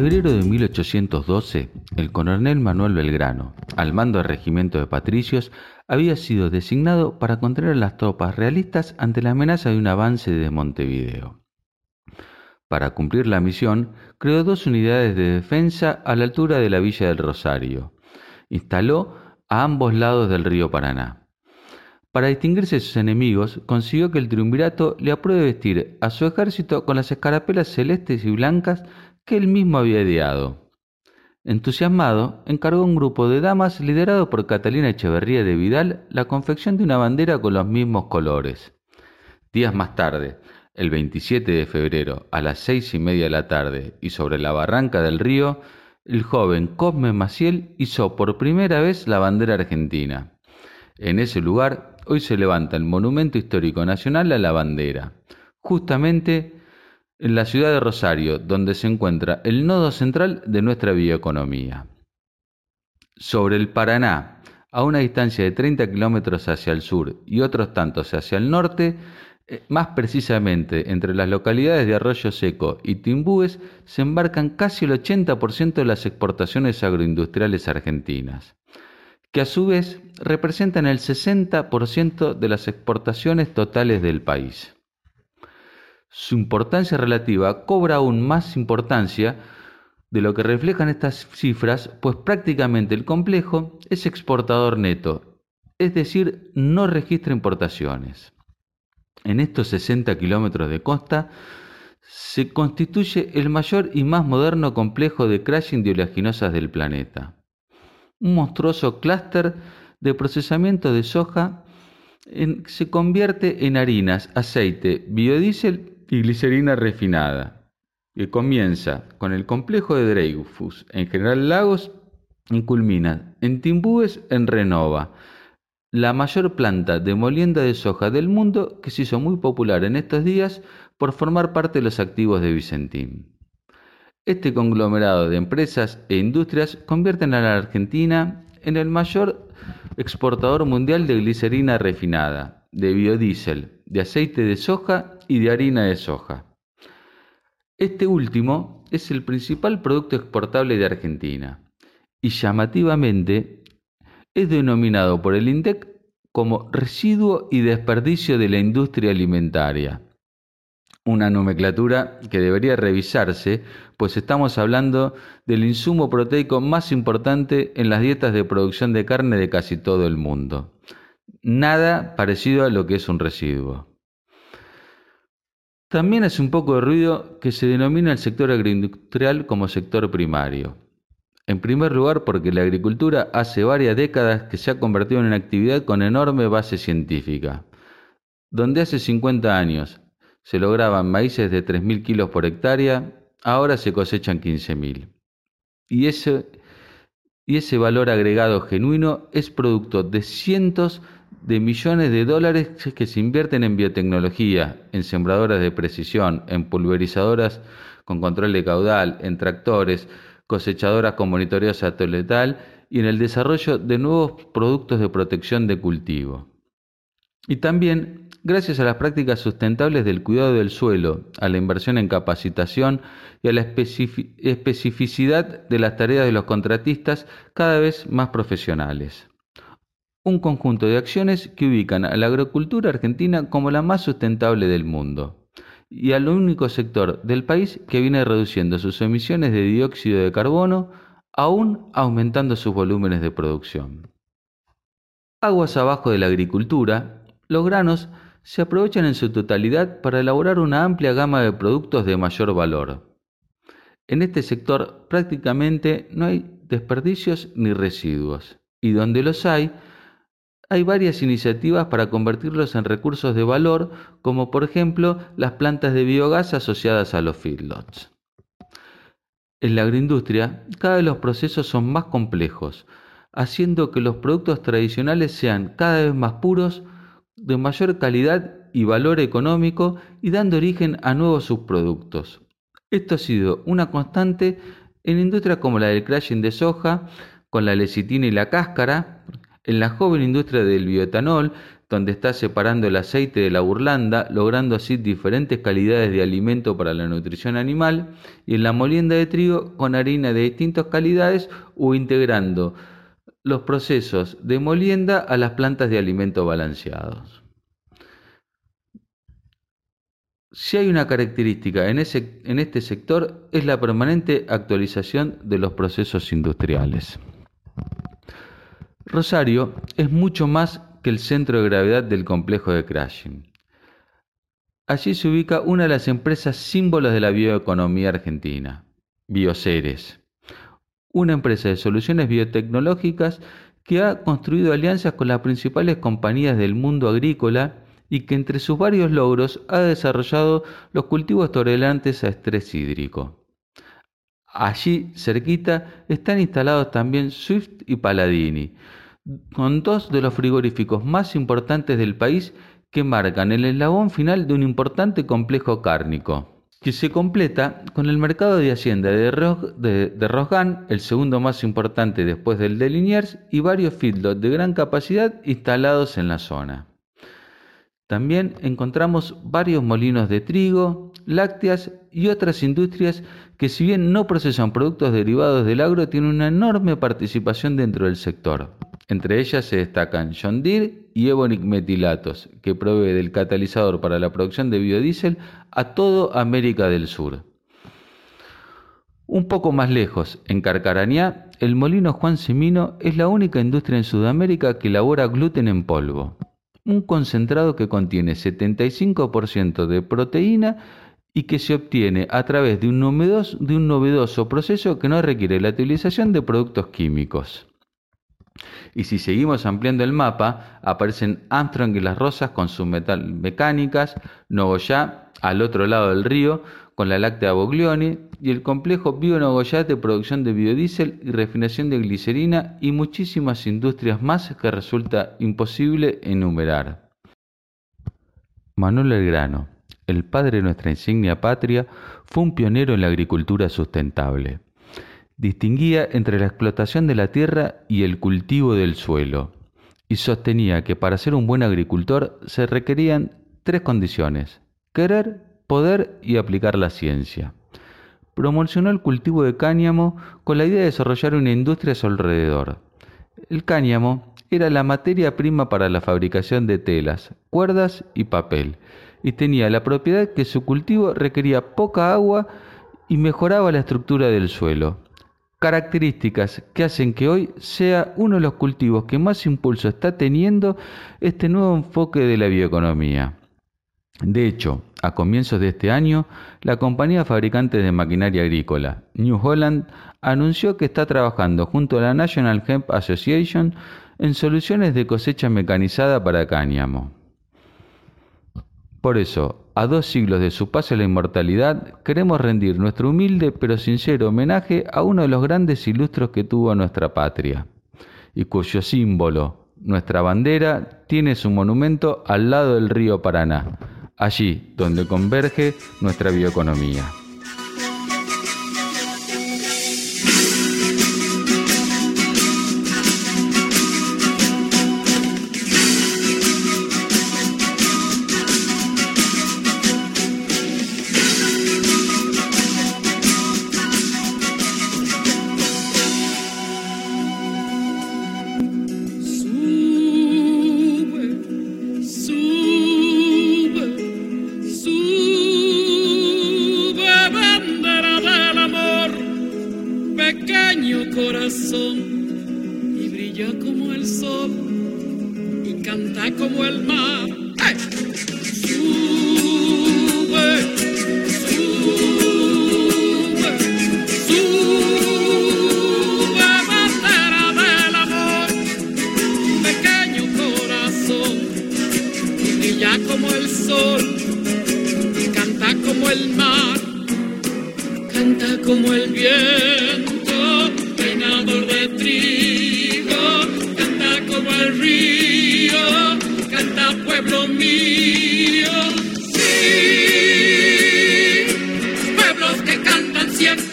febrero de 1812, el coronel Manuel Belgrano, al mando del regimiento de patricios, había sido designado para contener a las tropas realistas ante la amenaza de un avance de Montevideo. Para cumplir la misión, creó dos unidades de defensa a la altura de la villa del Rosario. Instaló a ambos lados del río Paraná. Para distinguirse de sus enemigos, consiguió que el triunvirato le apruebe vestir a su ejército con las escarapelas celestes y blancas que él mismo había ideado. Entusiasmado, encargó a un grupo de damas liderado por Catalina Echeverría de Vidal la confección de una bandera con los mismos colores. Días más tarde, el 27 de febrero, a las seis y media de la tarde, y sobre la barranca del río, el joven Cosme Maciel hizo por primera vez la bandera argentina. En ese lugar hoy se levanta el Monumento Histórico Nacional a la Bandera, justamente en la ciudad de Rosario, donde se encuentra el nodo central de nuestra bioeconomía. Sobre el Paraná, a una distancia de 30 kilómetros hacia el sur y otros tantos hacia el norte, eh, más precisamente entre las localidades de Arroyo Seco y Timbúes, se embarcan casi el 80% de las exportaciones agroindustriales argentinas, que a su vez representan el 60% de las exportaciones totales del país. Su importancia relativa cobra aún más importancia de lo que reflejan estas cifras, pues prácticamente el complejo es exportador neto, es decir, no registra importaciones. En estos 60 kilómetros de costa se constituye el mayor y más moderno complejo de crashing de oleaginosas del planeta. Un monstruoso clúster de procesamiento de soja se convierte en harinas, aceite, biodiesel y glicerina refinada, que comienza con el complejo de Dreyfus en General Lagos y culmina en Timbúes en Renova, la mayor planta de molienda de soja del mundo que se hizo muy popular en estos días por formar parte de los activos de Vicentín. Este conglomerado de empresas e industrias convierten a la Argentina en el mayor exportador mundial de glicerina refinada, de biodiesel, de aceite de soja y de harina de soja. Este último es el principal producto exportable de Argentina y llamativamente es denominado por el INDEC como residuo y desperdicio de la industria alimentaria. Una nomenclatura que debería revisarse, pues estamos hablando del insumo proteico más importante en las dietas de producción de carne de casi todo el mundo. Nada parecido a lo que es un residuo. También hace un poco de ruido que se denomina el sector agroindustrial como sector primario. En primer lugar porque la agricultura hace varias décadas que se ha convertido en una actividad con enorme base científica. Donde hace 50 años se lograban maíces de 3.000 kilos por hectárea, ahora se cosechan 15.000. Y ese, y ese valor agregado genuino es producto de cientos de millones de dólares que se invierten en biotecnología, en sembradoras de precisión, en pulverizadoras con control de caudal, en tractores, cosechadoras con monitoreo satelital y en el desarrollo de nuevos productos de protección de cultivo. Y también gracias a las prácticas sustentables del cuidado del suelo, a la inversión en capacitación y a la especificidad de las tareas de los contratistas cada vez más profesionales un conjunto de acciones que ubican a la agricultura argentina como la más sustentable del mundo y al único sector del país que viene reduciendo sus emisiones de dióxido de carbono, aún aumentando sus volúmenes de producción. Aguas abajo de la agricultura, los granos se aprovechan en su totalidad para elaborar una amplia gama de productos de mayor valor. En este sector prácticamente no hay desperdicios ni residuos, y donde los hay, hay varias iniciativas para convertirlos en recursos de valor, como por ejemplo las plantas de biogás asociadas a los feedlots. En la agroindustria, cada vez los procesos son más complejos, haciendo que los productos tradicionales sean cada vez más puros, de mayor calidad y valor económico y dando origen a nuevos subproductos. Esto ha sido una constante en industrias como la del crashing de soja, con la lecitina y la cáscara, en la joven industria del bioetanol, donde está separando el aceite de la burlanda, logrando así diferentes calidades de alimento para la nutrición animal, y en la molienda de trigo con harina de distintas calidades o integrando los procesos de molienda a las plantas de alimento balanceados. Si hay una característica en, este sector es la permanente actualización de los procesos industriales. Rosario es mucho más que el centro de gravedad del complejo de Crashing. Allí se ubica una de las empresas símbolos de la bioeconomía argentina, Bioceres, una empresa de soluciones biotecnológicas que ha construido alianzas con las principales compañías del mundo agrícola y que entre sus varios logros ha desarrollado los cultivos tolerantes a estrés hídrico. Allí, cerquita, están instalados también Swift y Paladini, con dos de los frigoríficos más importantes del país que marcan el eslabón final de un importante complejo cárnico, que se completa con el mercado de Hacienda de, Rosgan, el segundo más importante después del de Liniers, y varios feedlots de gran capacidad instalados en la zona. También encontramos varios molinos de trigo, lácteas y otras industrias que si bien no procesan productos derivados del agro, tienen una enorme participación dentro del sector. Entre ellas se destacan John Deere y Ebonic Metilatos, que provee del catalizador para la producción de biodiesel a toda América del Sur. Un poco más lejos, en Carcarañá, el molino Juan Semino es la única industria en Sudamérica que elabora gluten en polvo, un concentrado que contiene 75% de proteína y que se obtiene a través de un, novedoso, de un novedoso proceso que no requiere la utilización de productos químicos. Y si seguimos ampliando el mapa, aparecen Armstrong y las Rosas con sus metal mecánicas, Nogoyá al otro lado del río con la láctea Boglioni y el complejo Bio Nogoyá de producción de biodiesel y refinación de glicerina y muchísimas industrias más que resulta imposible enumerar. Manuel Elgrano, el padre de nuestra insignia patria, fue un pionero en la agricultura sustentable distinguía entre la explotación de la tierra y el cultivo del suelo, y sostenía que para ser un buen agricultor se requerían tres condiciones, querer, poder y aplicar la ciencia. Promocionó el cultivo de cáñamo con la idea de desarrollar una industria a su alrededor. El cáñamo era la materia prima para la fabricación de telas, cuerdas y papel, y tenía la propiedad que su cultivo requería poca agua y mejoraba la estructura del suelo, características que hacen que hoy sea uno de los cultivos que más impulso está teniendo este nuevo enfoque de la bioeconomía. De hecho, a comienzos de este año, la compañía fabricante de maquinaria agrícola New Holland anunció que está trabajando junto a la National Hemp Association en soluciones de cosecha mecanizada para cáñamo. Por eso, a dos siglos de su paso a la inmortalidad, queremos rendir nuestro humilde pero sincero homenaje a uno de los grandes ilustros que tuvo nuestra patria, y cuyo símbolo, nuestra bandera, tiene su monumento al lado del río Paraná, allí donde converge nuestra bioeconomía. pequeño corazón y brilla como el sol y canta como el mar. ¡Hey! Sube, sube, sube, bandera del amor, pequeño corazón y brilla como el sol y canta como el mar, canta como el viento sembrador de trigo, canta como el río, canta pueblo mío. Sí, pueblos que cantan siempre.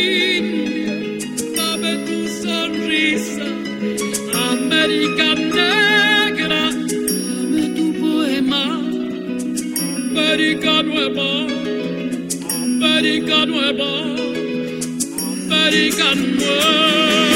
India, dame tu sonrisa, América negra, dame tu poema, América nueva, América nueva, América nueva.